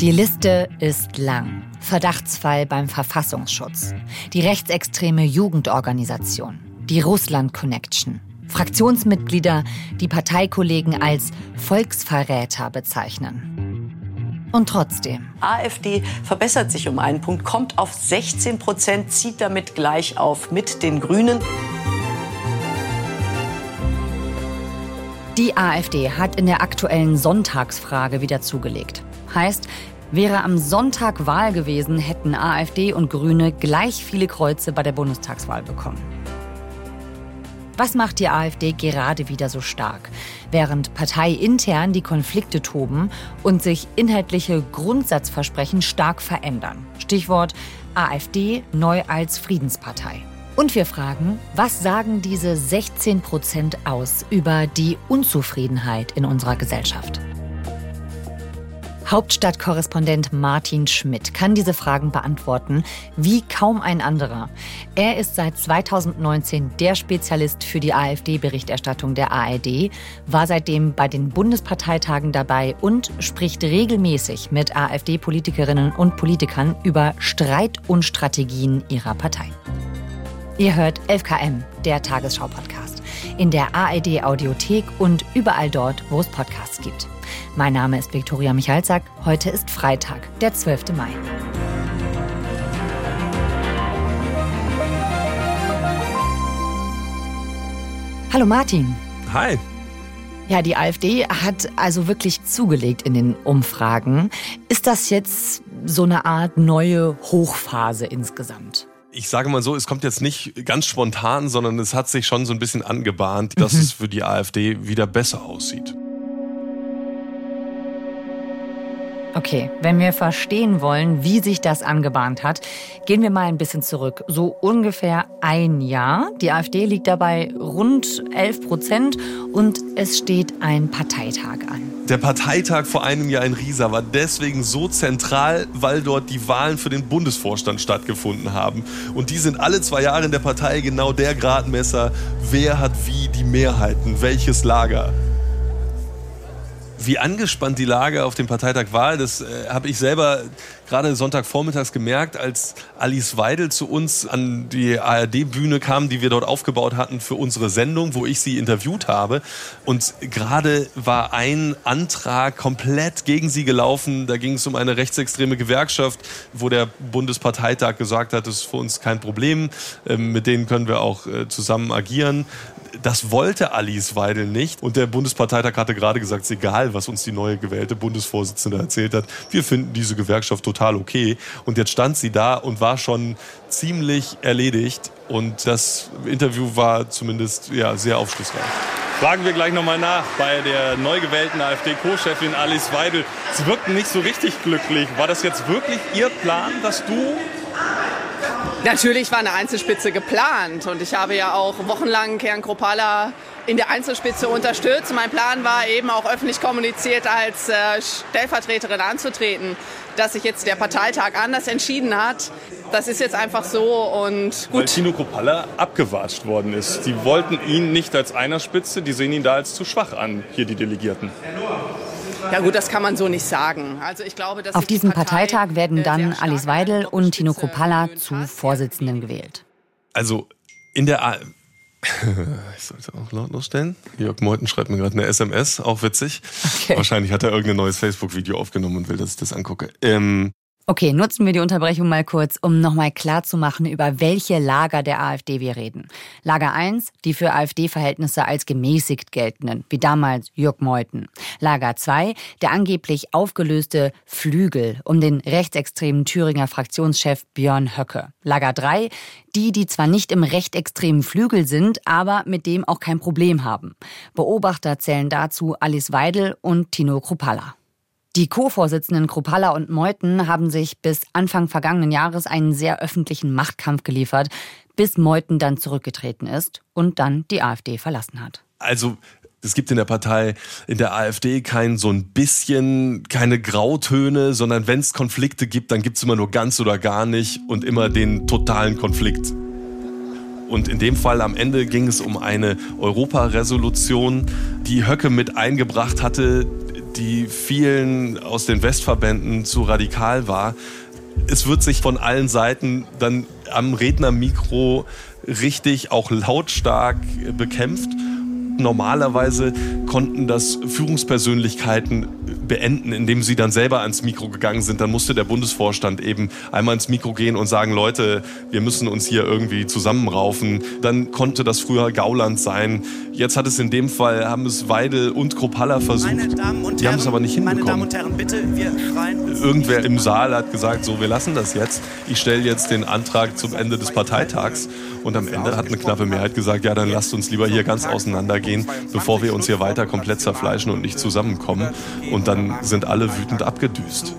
Die Liste ist lang. Verdachtsfall beim Verfassungsschutz. Die rechtsextreme Jugendorganisation. Die Russland Connection. Fraktionsmitglieder, die Parteikollegen als Volksverräter bezeichnen. Und trotzdem. AfD verbessert sich um einen Punkt, kommt auf 16 Prozent, zieht damit gleich auf mit den Grünen. Die AfD hat in der aktuellen Sonntagsfrage wieder zugelegt. Heißt, wäre am Sonntag Wahl gewesen, hätten AfD und Grüne gleich viele Kreuze bei der Bundestagswahl bekommen. Was macht die AfD gerade wieder so stark? Während parteiintern die Konflikte toben und sich inhaltliche Grundsatzversprechen stark verändern. Stichwort AfD neu als Friedenspartei. Und wir fragen, was sagen diese 16 Prozent aus über die Unzufriedenheit in unserer Gesellschaft? Hauptstadtkorrespondent Martin Schmidt kann diese Fragen beantworten, wie kaum ein anderer. Er ist seit 2019 der Spezialist für die AfD-Berichterstattung der ARD, war seitdem bei den Bundesparteitagen dabei und spricht regelmäßig mit AfD-Politikerinnen und Politikern über Streit und Strategien ihrer Partei. Ihr hört 11KM, der Tagesschau-Podcast, in der ARD-Audiothek und überall dort, wo es Podcasts gibt. Mein Name ist Viktoria Michalzack. Heute ist Freitag, der 12. Mai. Hallo Martin. Hi. Ja, die AfD hat also wirklich zugelegt in den Umfragen. Ist das jetzt so eine Art neue Hochphase insgesamt? Ich sage mal so, es kommt jetzt nicht ganz spontan, sondern es hat sich schon so ein bisschen angebahnt, dass mhm. es für die AfD wieder besser aussieht. Okay, wenn wir verstehen wollen, wie sich das angebahnt hat, gehen wir mal ein bisschen zurück. So ungefähr ein Jahr. Die AfD liegt dabei rund 11 Prozent und es steht ein Parteitag an. Der Parteitag vor einem Jahr in Riesa war deswegen so zentral, weil dort die Wahlen für den Bundesvorstand stattgefunden haben. Und die sind alle zwei Jahre in der Partei genau der Gradmesser, wer hat wie die Mehrheiten, welches Lager wie angespannt die Lage auf dem Parteitag war, das äh, habe ich selber gerade Sonntagvormittags gemerkt, als Alice Weidel zu uns an die ARD-Bühne kam, die wir dort aufgebaut hatten für unsere Sendung, wo ich sie interviewt habe. Und gerade war ein Antrag komplett gegen sie gelaufen. Da ging es um eine rechtsextreme Gewerkschaft, wo der Bundesparteitag gesagt hat, das ist für uns kein Problem, ähm, mit denen können wir auch äh, zusammen agieren. Das wollte Alice Weidel nicht. Und der Bundesparteitag hatte gerade gesagt, es ist egal, was uns die neue gewählte Bundesvorsitzende erzählt hat. Wir finden diese Gewerkschaft total okay. Und jetzt stand sie da und war schon ziemlich erledigt. Und das Interview war zumindest ja, sehr aufschlussreich. Fragen wir gleich nochmal nach bei der neu gewählten AfD-Co-Chefin Alice Weidel. Sie wirkten nicht so richtig glücklich. War das jetzt wirklich Ihr Plan, dass du Natürlich war eine Einzelspitze geplant und ich habe ja auch wochenlang Kern Kropala in der Einzelspitze unterstützt. Mein Plan war eben auch öffentlich kommuniziert als äh, Stellvertreterin anzutreten. Dass sich jetzt der Parteitag anders entschieden hat, das ist jetzt einfach so und gut. Weil Tino Kropalla abgewatscht worden ist. Die wollten ihn nicht als Einerspitze, die sehen ihn da als zu schwach an, hier die Delegierten. Ja gut, das kann man so nicht sagen. Also ich glaube, dass Auf diesem Partei Parteitag werden äh, dann Alice Weidel und Tino Kropalla zu Vorsitzenden gewählt. Also in der A ich sollte auch lautlos stellen. Jörg Meuthen schreibt mir gerade eine SMS, auch witzig. Okay. Wahrscheinlich hat er irgendein neues Facebook-Video aufgenommen und will, dass ich das angucke. Ähm, Okay, nutzen wir die Unterbrechung mal kurz, um nochmal klarzumachen, über welche Lager der AfD wir reden. Lager 1, die für AfD-Verhältnisse als gemäßigt geltenden, wie damals Jörg Meuthen. Lager 2, der angeblich aufgelöste Flügel um den rechtsextremen Thüringer Fraktionschef Björn Höcke. Lager 3, die, die zwar nicht im rechtsextremen Flügel sind, aber mit dem auch kein Problem haben. Beobachter zählen dazu Alice Weidel und Tino Kruppalla. Die Co-Vorsitzenden Kropalla und Meuthen haben sich bis Anfang vergangenen Jahres einen sehr öffentlichen Machtkampf geliefert, bis Meuthen dann zurückgetreten ist und dann die AfD verlassen hat. Also es gibt in der Partei, in der AfD kein so ein bisschen, keine Grautöne, sondern wenn es Konflikte gibt, dann gibt es immer nur ganz oder gar nicht und immer den totalen Konflikt. Und in dem Fall am Ende ging es um eine Europaresolution, die Höcke mit eingebracht hatte, die vielen aus den Westverbänden zu radikal war. Es wird sich von allen Seiten dann am Rednermikro richtig auch lautstark bekämpft normalerweise konnten das Führungspersönlichkeiten beenden, indem sie dann selber ans Mikro gegangen sind. Dann musste der Bundesvorstand eben einmal ins Mikro gehen und sagen, Leute, wir müssen uns hier irgendwie zusammenraufen. Dann konnte das früher Gauland sein. Jetzt hat es in dem Fall, haben es Weidel und Kropalla versucht. Herren, die haben es aber nicht hinbekommen. Herren, bitte, Irgendwer im Saal hat gesagt, so, wir lassen das jetzt. Ich stelle jetzt den Antrag zum Ende des Parteitags. Und am Ende hat eine knappe Mehrheit gesagt, ja, dann lasst uns lieber hier ganz auseinandergehen, bevor wir uns hier weiter komplett zerfleischen und nicht zusammenkommen. Und dann sind alle wütend abgedüst.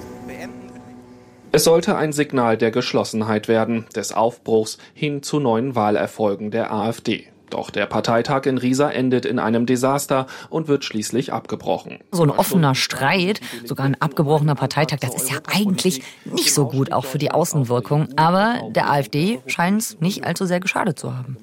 Es sollte ein Signal der Geschlossenheit werden, des Aufbruchs hin zu neuen Wahlerfolgen der AfD. Doch der Parteitag in Riesa endet in einem Desaster und wird schließlich abgebrochen. So ein offener Streit, sogar ein abgebrochener Parteitag, das ist ja eigentlich nicht so gut, auch für die Außenwirkung. Aber der AfD scheint es nicht allzu sehr geschadet zu haben.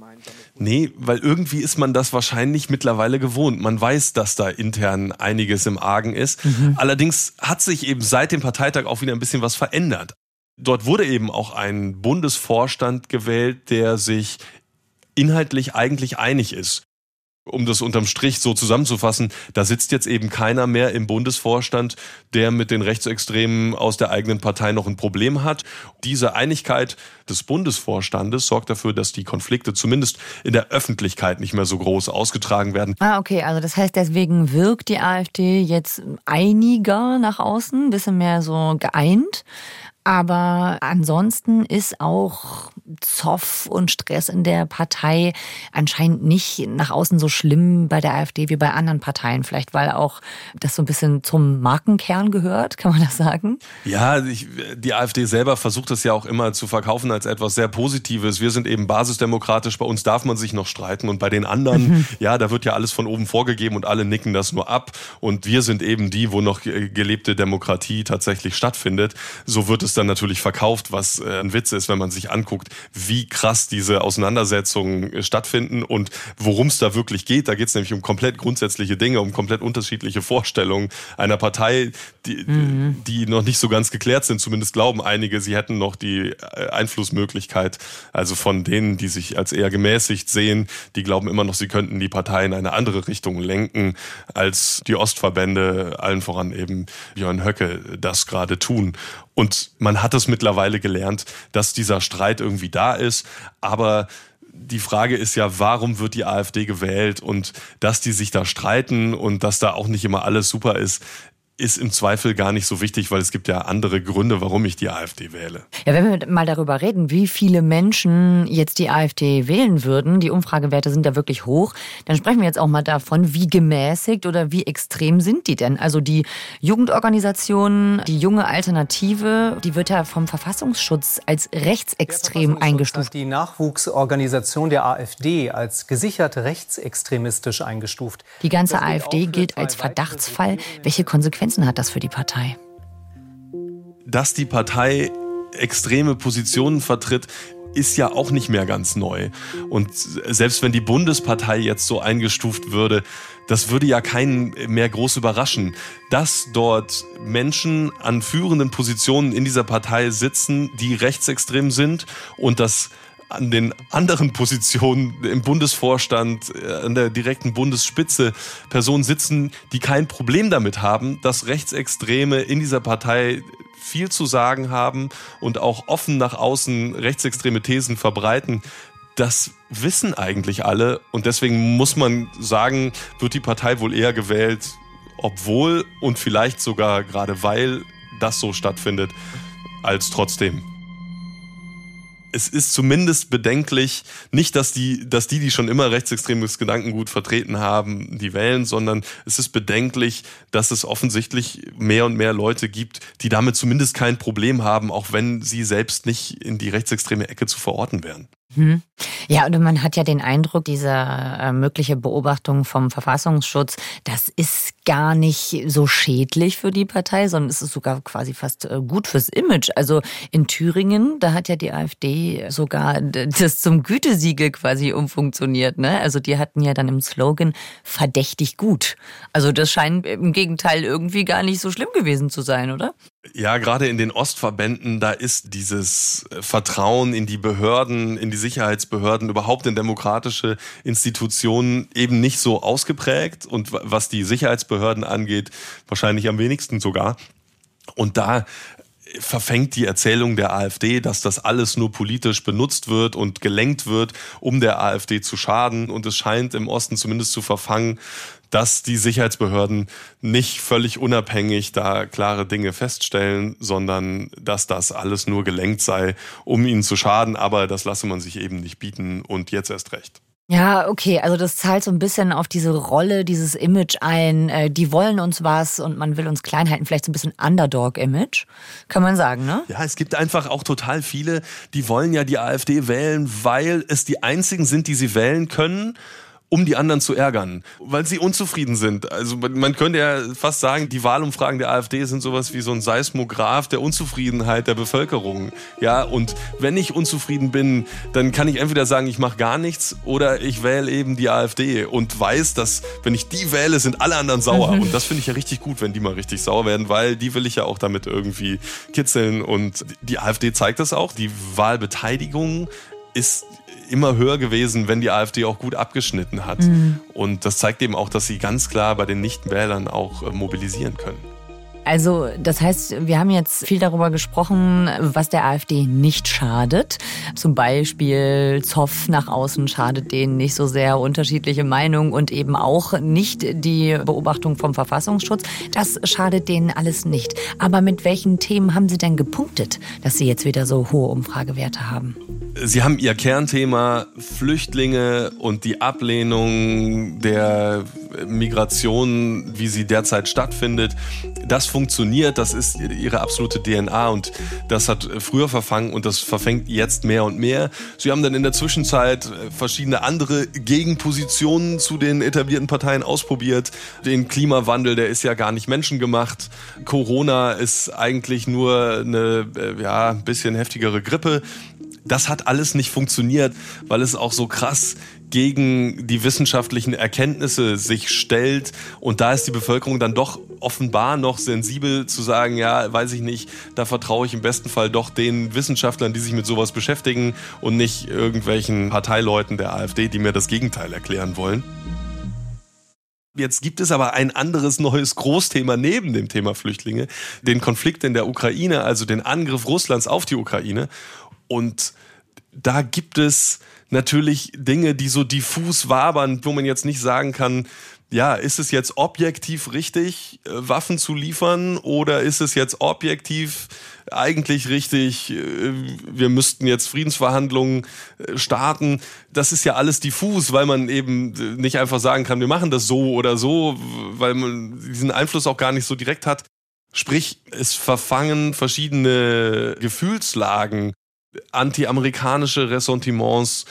Nee, weil irgendwie ist man das wahrscheinlich mittlerweile gewohnt. Man weiß, dass da intern einiges im Argen ist. Mhm. Allerdings hat sich eben seit dem Parteitag auch wieder ein bisschen was verändert. Dort wurde eben auch ein Bundesvorstand gewählt, der sich inhaltlich eigentlich einig ist. Um das unterm Strich so zusammenzufassen, da sitzt jetzt eben keiner mehr im Bundesvorstand, der mit den Rechtsextremen aus der eigenen Partei noch ein Problem hat. Diese Einigkeit des Bundesvorstandes sorgt dafür, dass die Konflikte zumindest in der Öffentlichkeit nicht mehr so groß ausgetragen werden. Ah, okay, also das heißt, deswegen wirkt die AfD jetzt einiger nach außen, ein bisschen mehr so geeint. Aber ansonsten ist auch Zoff und Stress in der Partei anscheinend nicht nach außen so schlimm bei der AfD wie bei anderen Parteien. Vielleicht weil auch das so ein bisschen zum Markenkern gehört, kann man das sagen? Ja, ich, die AfD selber versucht es ja auch immer zu verkaufen als etwas sehr Positives. Wir sind eben basisdemokratisch, bei uns darf man sich noch streiten und bei den anderen, mhm. ja, da wird ja alles von oben vorgegeben und alle nicken das nur ab und wir sind eben die, wo noch gelebte Demokratie tatsächlich stattfindet. So wird es dann natürlich verkauft, was äh, ein Witz ist, wenn man sich anguckt, wie krass diese Auseinandersetzungen äh, stattfinden und worum es da wirklich geht. Da geht es nämlich um komplett grundsätzliche Dinge, um komplett unterschiedliche Vorstellungen einer Partei, die, mhm. die noch nicht so ganz geklärt sind. Zumindest glauben einige, sie hätten noch die äh, Einflussmöglichkeit. Also von denen, die sich als eher gemäßigt sehen, die glauben immer noch, sie könnten die Partei in eine andere Richtung lenken, als die Ostverbände, allen voran eben Björn Höcke, das gerade tun. Und man hat es mittlerweile gelernt, dass dieser Streit irgendwie da ist. Aber die Frage ist ja, warum wird die AfD gewählt und dass die sich da streiten und dass da auch nicht immer alles super ist, ist im Zweifel gar nicht so wichtig, weil es gibt ja andere Gründe, warum ich die AfD wähle. Ja, wenn wir mal darüber reden, wie viele Menschen jetzt die AfD wählen würden, die Umfragewerte sind ja wirklich hoch, dann sprechen wir jetzt auch mal davon, wie gemäßigt oder wie extrem sind die denn? Also die Jugendorganisation, die junge Alternative, die wird ja vom Verfassungsschutz als rechtsextrem eingestuft. Die Nachwuchsorganisation der AfD als gesichert rechtsextremistisch eingestuft. Die ganze AfD gilt als Verdachtsfall. Welche Konsequenzen Konsequenzen hat das für die Partei? Dass die Partei extreme Positionen vertritt, ist ja auch nicht mehr ganz neu. Und selbst wenn die Bundespartei jetzt so eingestuft würde, das würde ja keinen mehr groß überraschen. Dass dort Menschen an führenden Positionen in dieser Partei sitzen, die rechtsextrem sind und dass an den anderen Positionen im Bundesvorstand, äh, an der direkten Bundesspitze Personen sitzen, die kein Problem damit haben, dass Rechtsextreme in dieser Partei viel zu sagen haben und auch offen nach außen rechtsextreme Thesen verbreiten. Das wissen eigentlich alle und deswegen muss man sagen, wird die Partei wohl eher gewählt, obwohl und vielleicht sogar gerade weil das so stattfindet, als trotzdem es ist zumindest bedenklich, nicht, dass die, dass die, die schon immer rechtsextremes Gedankengut vertreten haben, die wählen, sondern es ist bedenklich, dass es offensichtlich mehr und mehr Leute gibt, die damit zumindest kein Problem haben, auch wenn sie selbst nicht in die rechtsextreme Ecke zu verorten wären. Hm. Ja, und man hat ja den Eindruck, diese äh, mögliche Beobachtung vom Verfassungsschutz, das ist gar nicht so schädlich für die Partei, sondern es ist sogar quasi fast äh, gut fürs Image. Also in Thüringen, da hat ja die AfD sogar das zum Gütesiegel quasi umfunktioniert. Ne? Also die hatten ja dann im Slogan verdächtig gut. Also das scheint im Gegenteil irgendwie gar nicht so schlimm gewesen zu sein, oder? Ja, gerade in den Ostverbänden, da ist dieses Vertrauen in die Behörden, in die Sicherheitsbehörden, überhaupt in demokratische Institutionen eben nicht so ausgeprägt und was die Sicherheitsbehörden angeht, wahrscheinlich am wenigsten sogar. Und da verfängt die Erzählung der AfD, dass das alles nur politisch benutzt wird und gelenkt wird, um der AfD zu schaden. Und es scheint im Osten zumindest zu verfangen, dass die Sicherheitsbehörden nicht völlig unabhängig da klare Dinge feststellen, sondern dass das alles nur gelenkt sei, um ihnen zu schaden. Aber das lasse man sich eben nicht bieten und jetzt erst recht. Ja, okay, also das zahlt so ein bisschen auf diese Rolle, dieses Image ein. Äh, die wollen uns was und man will uns klein halten, vielleicht so ein bisschen Underdog-Image, kann man sagen, ne? Ja, es gibt einfach auch total viele, die wollen ja die AfD wählen, weil es die einzigen sind, die sie wählen können um die anderen zu ärgern, weil sie unzufrieden sind. Also man könnte ja fast sagen, die Wahlumfragen der AfD sind sowas wie so ein Seismograph der Unzufriedenheit der Bevölkerung. Ja, und wenn ich unzufrieden bin, dann kann ich entweder sagen, ich mache gar nichts oder ich wähle eben die AfD und weiß, dass wenn ich die wähle, sind alle anderen sauer. Mhm. Und das finde ich ja richtig gut, wenn die mal richtig sauer werden, weil die will ich ja auch damit irgendwie kitzeln. Und die AfD zeigt das auch. Die Wahlbeteiligung ist immer höher gewesen, wenn die AfD auch gut abgeschnitten hat. Mhm. Und das zeigt eben auch, dass sie ganz klar bei den Nichtwählern auch äh, mobilisieren können. Also das heißt, wir haben jetzt viel darüber gesprochen, was der AfD nicht schadet. Zum Beispiel Zoff nach außen schadet denen nicht so sehr, unterschiedliche Meinungen und eben auch nicht die Beobachtung vom Verfassungsschutz. Das schadet denen alles nicht. Aber mit welchen Themen haben Sie denn gepunktet, dass Sie jetzt wieder so hohe Umfragewerte haben? Sie haben Ihr Kernthema Flüchtlinge und die Ablehnung der Migration, wie sie derzeit stattfindet. Das funktioniert, das ist ihre absolute DNA und das hat früher verfangen und das verfängt jetzt mehr und mehr. Sie haben dann in der Zwischenzeit verschiedene andere Gegenpositionen zu den etablierten Parteien ausprobiert. Den Klimawandel, der ist ja gar nicht menschengemacht. Corona ist eigentlich nur eine äh, ja, bisschen heftigere Grippe. Das hat alles nicht funktioniert, weil es auch so krass gegen die wissenschaftlichen Erkenntnisse sich stellt. Und da ist die Bevölkerung dann doch offenbar noch sensibel zu sagen, ja, weiß ich nicht, da vertraue ich im besten Fall doch den Wissenschaftlern, die sich mit sowas beschäftigen und nicht irgendwelchen Parteileuten der AfD, die mir das Gegenteil erklären wollen. Jetzt gibt es aber ein anderes neues Großthema neben dem Thema Flüchtlinge, den Konflikt in der Ukraine, also den Angriff Russlands auf die Ukraine. Und da gibt es natürlich Dinge, die so diffus wabern, wo man jetzt nicht sagen kann, ja, ist es jetzt objektiv richtig, äh, Waffen zu liefern oder ist es jetzt objektiv eigentlich richtig, äh, wir müssten jetzt Friedensverhandlungen äh, starten. Das ist ja alles diffus, weil man eben nicht einfach sagen kann, wir machen das so oder so, weil man diesen Einfluss auch gar nicht so direkt hat. Sprich, es verfangen verschiedene Gefühlslagen anti-amerikanische Ressentiments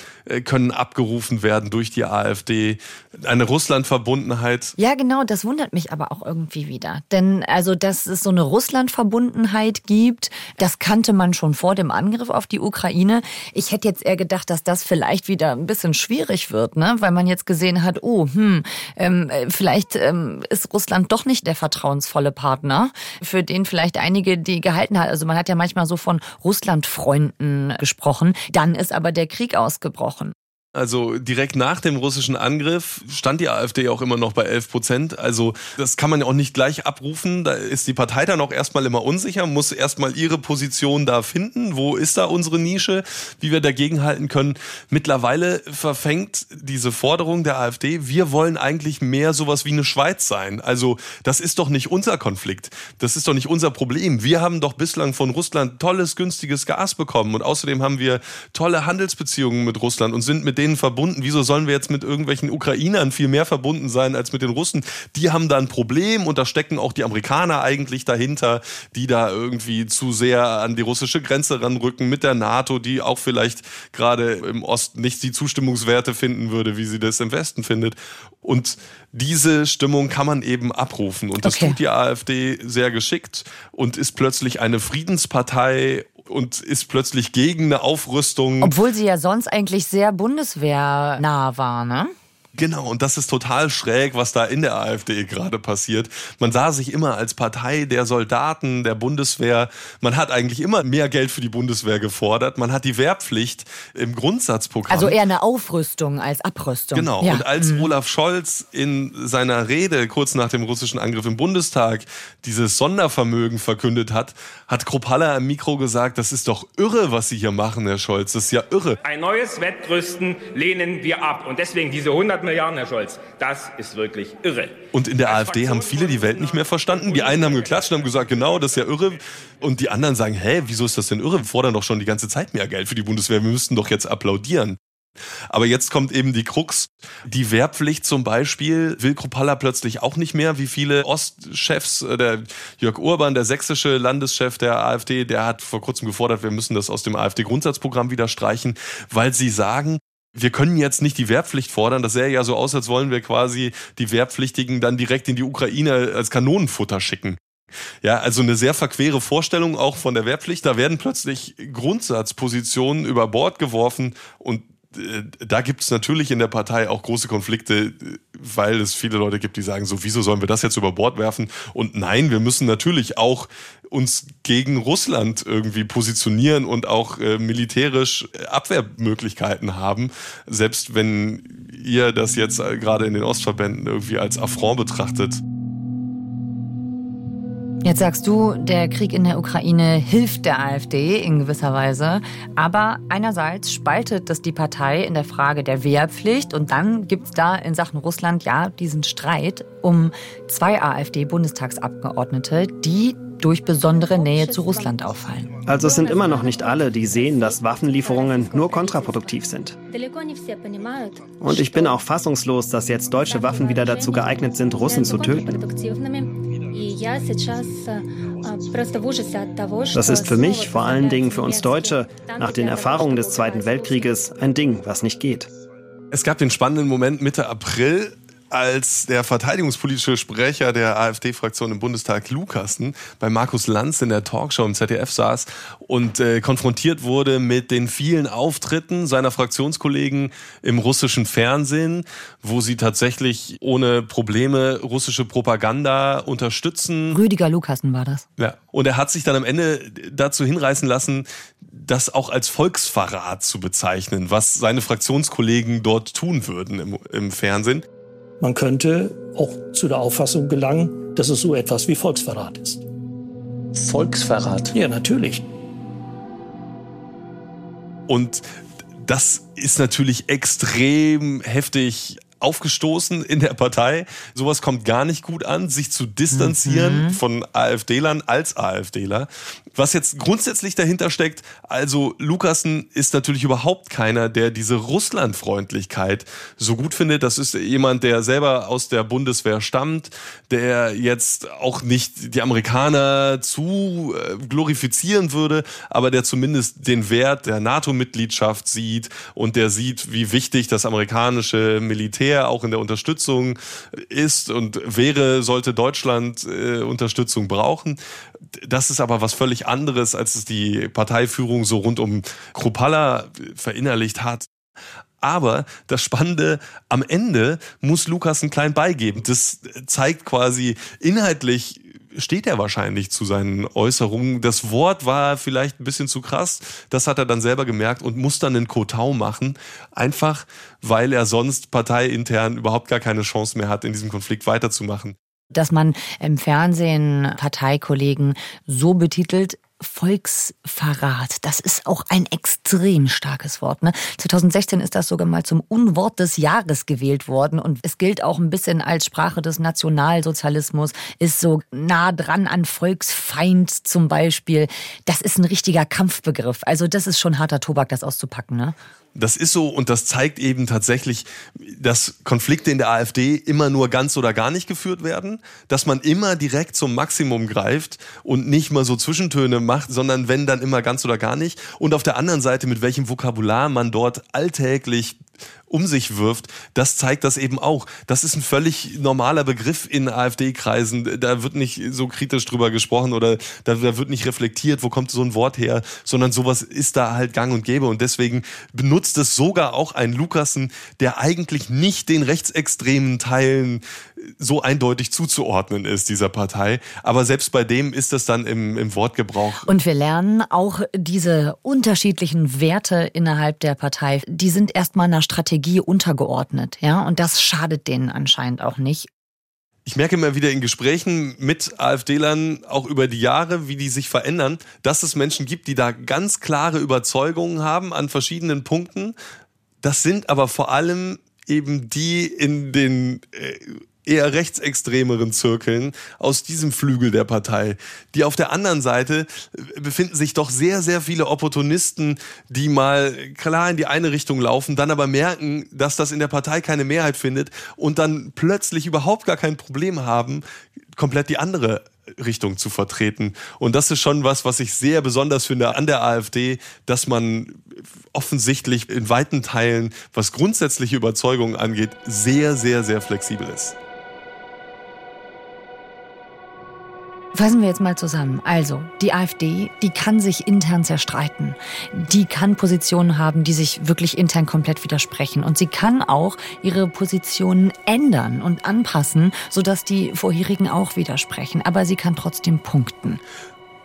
können abgerufen werden durch die AfD. Eine Russland-Verbundenheit. Ja, genau, das wundert mich aber auch irgendwie wieder. Denn also, dass es so eine Russland-Verbundenheit gibt, das kannte man schon vor dem Angriff auf die Ukraine. Ich hätte jetzt eher gedacht, dass das vielleicht wieder ein bisschen schwierig wird, ne? weil man jetzt gesehen hat, oh, hm, ähm, vielleicht ähm, ist Russland doch nicht der vertrauensvolle Partner, für den vielleicht einige die gehalten hat. Also man hat ja manchmal so von Russland-Freunden gesprochen. Dann ist aber der Krieg ausgebrochen. Also direkt nach dem russischen Angriff stand die AfD auch immer noch bei 11 Prozent. Also das kann man ja auch nicht gleich abrufen. Da ist die Partei dann auch erstmal immer unsicher, muss erstmal ihre Position da finden. Wo ist da unsere Nische, wie wir dagegen halten können? Mittlerweile verfängt diese Forderung der AfD, wir wollen eigentlich mehr sowas wie eine Schweiz sein. Also das ist doch nicht unser Konflikt. Das ist doch nicht unser Problem. Wir haben doch bislang von Russland tolles, günstiges Gas bekommen und außerdem haben wir tolle Handelsbeziehungen mit Russland und sind mit denen denen verbunden. Wieso sollen wir jetzt mit irgendwelchen Ukrainern viel mehr verbunden sein als mit den Russen? Die haben da ein Problem und da stecken auch die Amerikaner eigentlich dahinter, die da irgendwie zu sehr an die russische Grenze ranrücken mit der NATO, die auch vielleicht gerade im Osten nicht die Zustimmungswerte finden würde, wie sie das im Westen findet. Und diese Stimmung kann man eben abrufen. Und das okay. tut die AfD sehr geschickt und ist plötzlich eine Friedenspartei und ist plötzlich gegen eine Aufrüstung. Obwohl sie ja sonst eigentlich sehr bundeswehrnah war, ne? Genau, und das ist total schräg, was da in der AfD gerade passiert. Man sah sich immer als Partei der Soldaten, der Bundeswehr. Man hat eigentlich immer mehr Geld für die Bundeswehr gefordert. Man hat die Wehrpflicht im Grundsatzprogramm. Also eher eine Aufrüstung als Abrüstung. Genau, ja. und als mhm. Olaf Scholz in seiner Rede kurz nach dem russischen Angriff im Bundestag dieses Sondervermögen verkündet hat, hat Kropalla im Mikro gesagt, das ist doch irre, was Sie hier machen, Herr Scholz. Das ist ja irre. Ein neues Wettrüsten lehnen wir ab. Und deswegen diese 100 Milliarden, Herr Scholz. Das ist wirklich irre. Und in der Als AfD haben viele die Welt nicht mehr verstanden. Die einen haben geklatscht und haben gesagt, genau, das ist ja irre. Und die anderen sagen, hä, wieso ist das denn irre? Wir fordern doch schon die ganze Zeit mehr Geld für die Bundeswehr. Wir müssten doch jetzt applaudieren. Aber jetzt kommt eben die Krux. Die Wehrpflicht zum Beispiel will Kropalla plötzlich auch nicht mehr, wie viele Ostchefs. Äh, der Jörg Urban, der sächsische Landeschef der AfD, der hat vor kurzem gefordert, wir müssen das aus dem AfD-Grundsatzprogramm wieder streichen, weil sie sagen, wir können jetzt nicht die Wehrpflicht fordern. Das sähe ja so aus, als wollen wir quasi die Wehrpflichtigen dann direkt in die Ukraine als Kanonenfutter schicken. Ja, also eine sehr verquere Vorstellung auch von der Wehrpflicht. Da werden plötzlich Grundsatzpositionen über Bord geworfen und da gibt es natürlich in der Partei auch große Konflikte, weil es viele Leute gibt, die sagen, so, wieso sollen wir das jetzt über Bord werfen? Und nein, wir müssen natürlich auch uns gegen Russland irgendwie positionieren und auch äh, militärisch Abwehrmöglichkeiten haben, selbst wenn ihr das jetzt äh, gerade in den Ostverbänden irgendwie als Affront betrachtet. Jetzt sagst du, der Krieg in der Ukraine hilft der AfD in gewisser Weise. Aber einerseits spaltet das die Partei in der Frage der Wehrpflicht. Und dann gibt es da in Sachen Russland ja diesen Streit um zwei AfD-Bundestagsabgeordnete, die durch besondere Nähe zu Russland auffallen. Also es sind immer noch nicht alle, die sehen, dass Waffenlieferungen nur kontraproduktiv sind. Und ich bin auch fassungslos, dass jetzt deutsche Waffen wieder dazu geeignet sind, Russen zu töten. Das ist für mich, vor allen Dingen für uns Deutsche, nach den Erfahrungen des Zweiten Weltkrieges ein Ding, was nicht geht. Es gab den spannenden Moment Mitte April, als der verteidigungspolitische Sprecher der AfD-Fraktion im Bundestag, Lukassen, bei Markus Lanz in der Talkshow im ZDF saß und äh, konfrontiert wurde mit den vielen Auftritten seiner Fraktionskollegen im russischen Fernsehen, wo sie tatsächlich ohne Probleme russische Propaganda unterstützen. Rüdiger Lukassen war das. Ja. Und er hat sich dann am Ende dazu hinreißen lassen, das auch als Volksverrat zu bezeichnen, was seine Fraktionskollegen dort tun würden im, im Fernsehen. Man könnte auch zu der Auffassung gelangen, dass es so etwas wie Volksverrat ist. Volksverrat? Ja, natürlich. Und das ist natürlich extrem heftig aufgestoßen in der Partei. Sowas kommt gar nicht gut an, sich zu distanzieren mhm. von AfDlern als AfDler. Was jetzt grundsätzlich dahinter steckt, also Lukasen ist natürlich überhaupt keiner, der diese Russlandfreundlichkeit so gut findet. Das ist jemand, der selber aus der Bundeswehr stammt, der jetzt auch nicht die Amerikaner zu äh, glorifizieren würde, aber der zumindest den Wert der NATO-Mitgliedschaft sieht und der sieht, wie wichtig das amerikanische Militär auch in der Unterstützung ist und wäre, sollte Deutschland äh, Unterstützung brauchen. Das ist aber was völlig anderes, als es die Parteiführung so rund um Kropalla verinnerlicht hat. Aber das Spannende, am Ende muss Lukas einen kleinen beigeben. Das zeigt quasi inhaltlich steht er wahrscheinlich zu seinen Äußerungen. Das Wort war vielleicht ein bisschen zu krass. Das hat er dann selber gemerkt und muss dann einen Kotau machen. Einfach, weil er sonst parteiintern überhaupt gar keine Chance mehr hat, in diesem Konflikt weiterzumachen dass man im Fernsehen Parteikollegen so betitelt, Volksverrat, das ist auch ein extrem starkes Wort. Ne? 2016 ist das sogar mal zum Unwort des Jahres gewählt worden und es gilt auch ein bisschen als Sprache des Nationalsozialismus, ist so nah dran an Volksfeind zum Beispiel. Das ist ein richtiger Kampfbegriff. Also das ist schon harter Tobak, das auszupacken. Ne? Das ist so und das zeigt eben tatsächlich, dass Konflikte in der AfD immer nur ganz oder gar nicht geführt werden, dass man immer direkt zum Maximum greift und nicht mal so Zwischentöne macht, sondern wenn dann immer ganz oder gar nicht. Und auf der anderen Seite, mit welchem Vokabular man dort alltäglich um sich wirft, das zeigt das eben auch. Das ist ein völlig normaler Begriff in AfD-Kreisen. Da wird nicht so kritisch drüber gesprochen oder da, da, wird nicht reflektiert, wo kommt so ein Wort her, sondern sowas ist da halt gang und gäbe. Und deswegen benutzt es sogar auch ein Lukassen, der eigentlich nicht den rechtsextremen Teilen so eindeutig zuzuordnen ist, dieser Partei. Aber selbst bei dem ist das dann im, im Wortgebrauch. Und wir lernen auch diese unterschiedlichen Werte innerhalb der Partei, die sind erstmal einer Strategie untergeordnet. Ja, und das schadet denen anscheinend auch nicht. Ich merke immer wieder in Gesprächen mit AfD-Lern, auch über die Jahre, wie die sich verändern, dass es Menschen gibt, die da ganz klare Überzeugungen haben an verschiedenen Punkten. Das sind aber vor allem eben die in den äh, eher rechtsextremeren Zirkeln aus diesem Flügel der Partei. Die auf der anderen Seite äh, befinden sich doch sehr, sehr viele Opportunisten, die mal klar in die eine Richtung laufen, dann aber merken, dass das in der Partei keine Mehrheit findet und dann plötzlich überhaupt gar kein Problem haben, komplett die andere Richtung zu vertreten. Und das ist schon was, was ich sehr besonders finde an der AfD, dass man offensichtlich in weiten Teilen, was grundsätzliche Überzeugungen angeht, sehr, sehr, sehr flexibel ist. Fassen wir jetzt mal zusammen. Also, die AfD, die kann sich intern zerstreiten. Die kann Positionen haben, die sich wirklich intern komplett widersprechen. Und sie kann auch ihre Positionen ändern und anpassen, sodass die vorherigen auch widersprechen. Aber sie kann trotzdem punkten.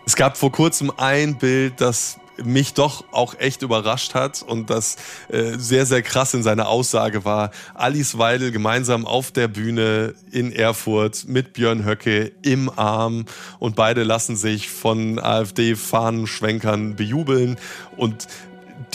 Es gab vor kurzem ein Bild, das mich doch auch echt überrascht hat und das äh, sehr, sehr krass in seiner Aussage war. Alice Weidel gemeinsam auf der Bühne in Erfurt mit Björn Höcke im Arm und beide lassen sich von AfD-Fahnenschwenkern bejubeln und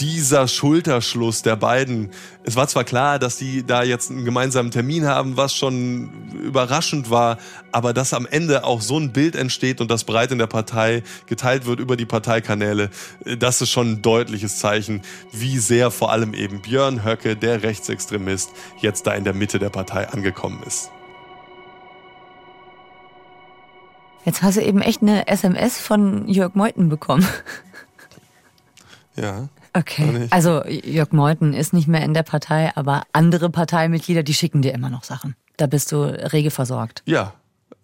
dieser Schulterschluss der beiden, es war zwar klar, dass die da jetzt einen gemeinsamen Termin haben, was schon überraschend war, aber dass am Ende auch so ein Bild entsteht und das breit in der Partei geteilt wird über die Parteikanäle, das ist schon ein deutliches Zeichen, wie sehr vor allem eben Björn Höcke, der Rechtsextremist, jetzt da in der Mitte der Partei angekommen ist. Jetzt hast du eben echt eine SMS von Jörg Meuthen bekommen. Ja. Okay. Also Jörg Meuthen ist nicht mehr in der Partei, aber andere Parteimitglieder, die schicken dir immer noch Sachen. Da bist du rege versorgt. Ja,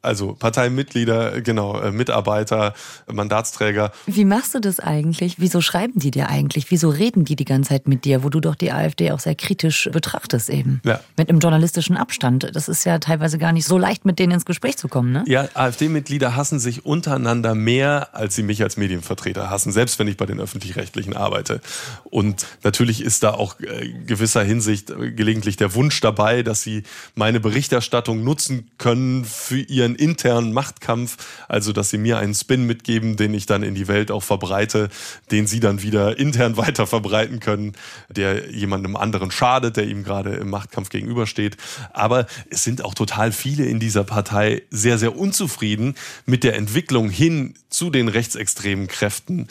also Parteimitglieder, genau, äh, Mitarbeiter, Mandatsträger. Wie machst du das eigentlich? Wieso schreiben die dir eigentlich? Wieso reden die die ganze Zeit mit dir, wo du doch die AfD auch sehr kritisch betrachtest eben? Ja. Mit einem journalistischen Abstand. Das ist ja teilweise gar nicht so leicht, mit denen ins Gespräch zu kommen, ne? Ja, AfD-Mitglieder hassen sich untereinander mehr, als sie mich als Medienvertreter hassen, selbst wenn ich bei den Öffentlich-Rechtlichen arbeite. Und natürlich ist da auch äh, gewisser Hinsicht äh, gelegentlich der Wunsch dabei, dass sie meine Berichterstattung nutzen können für ihren einen internen Machtkampf, also dass sie mir einen Spin mitgeben, den ich dann in die Welt auch verbreite, den sie dann wieder intern weiter verbreiten können, der jemandem anderen schadet, der ihm gerade im Machtkampf gegenübersteht. Aber es sind auch total viele in dieser Partei sehr, sehr unzufrieden mit der Entwicklung hin zu den rechtsextremen Kräften.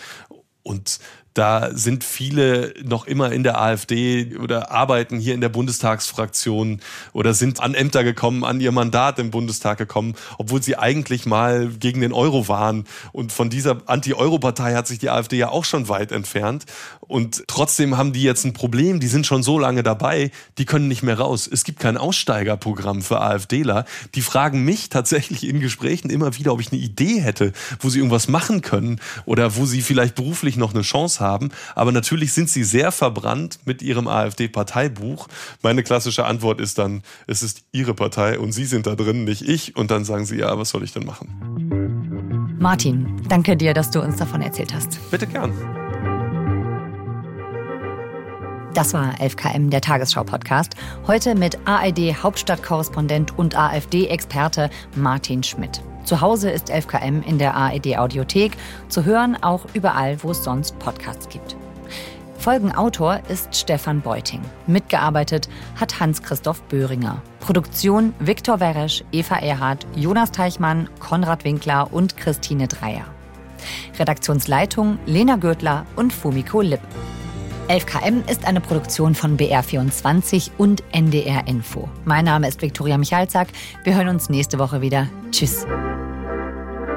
Und da sind viele noch immer in der AfD oder arbeiten hier in der Bundestagsfraktion oder sind an Ämter gekommen, an ihr Mandat im Bundestag gekommen, obwohl sie eigentlich mal gegen den Euro waren. Und von dieser Anti-Euro-Partei hat sich die AfD ja auch schon weit entfernt. Und trotzdem haben die jetzt ein Problem. Die sind schon so lange dabei, die können nicht mehr raus. Es gibt kein Aussteigerprogramm für AfDler. Die fragen mich tatsächlich in Gesprächen immer wieder, ob ich eine Idee hätte, wo sie irgendwas machen können oder wo sie vielleicht beruflich noch eine Chance haben haben. Aber natürlich sind sie sehr verbrannt mit ihrem AfD-Parteibuch. Meine klassische Antwort ist dann, es ist ihre Partei und sie sind da drin, nicht ich. Und dann sagen sie, ja, was soll ich denn machen? Martin, danke dir, dass du uns davon erzählt hast. Bitte gern. Das war 11KM, der Tagesschau-Podcast. Heute mit ARD-Hauptstadtkorrespondent und AfD-Experte Martin Schmidt. Zu Hause ist 11KM in der ARD Audiothek, zu hören auch überall, wo es sonst Podcasts gibt. Folgenautor ist Stefan Beuting. Mitgearbeitet hat Hans-Christoph Böhringer. Produktion Viktor Weresch, Eva Erhardt, Jonas Teichmann, Konrad Winkler und Christine Dreier. Redaktionsleitung Lena Gürtler und Fumiko Lipp. 11KM ist eine Produktion von BR24 und NDR Info. Mein Name ist Viktoria Michalzack. Wir hören uns nächste Woche wieder. Tschüss.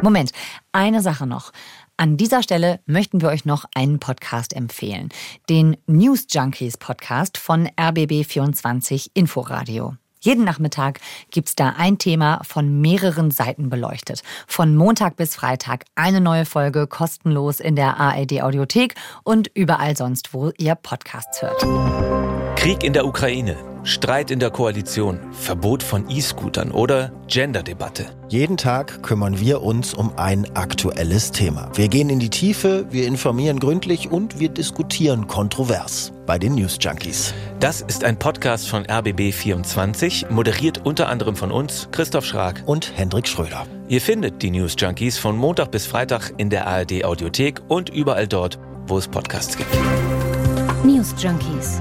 Moment, eine Sache noch. An dieser Stelle möchten wir euch noch einen Podcast empfehlen. Den News Junkies Podcast von RBB24 Inforadio. Jeden Nachmittag gibt's da ein Thema von mehreren Seiten beleuchtet. Von Montag bis Freitag eine neue Folge kostenlos in der ARD Audiothek und überall sonst, wo ihr Podcasts hört. Krieg in der Ukraine. Streit in der Koalition, Verbot von E-Scootern oder Gender-Debatte. Jeden Tag kümmern wir uns um ein aktuelles Thema. Wir gehen in die Tiefe, wir informieren gründlich und wir diskutieren kontrovers bei den News Junkies. Das ist ein Podcast von RBB24, moderiert unter anderem von uns, Christoph Schrag und Hendrik Schröder. Ihr findet die News Junkies von Montag bis Freitag in der ARD Audiothek und überall dort, wo es Podcasts gibt. News Junkies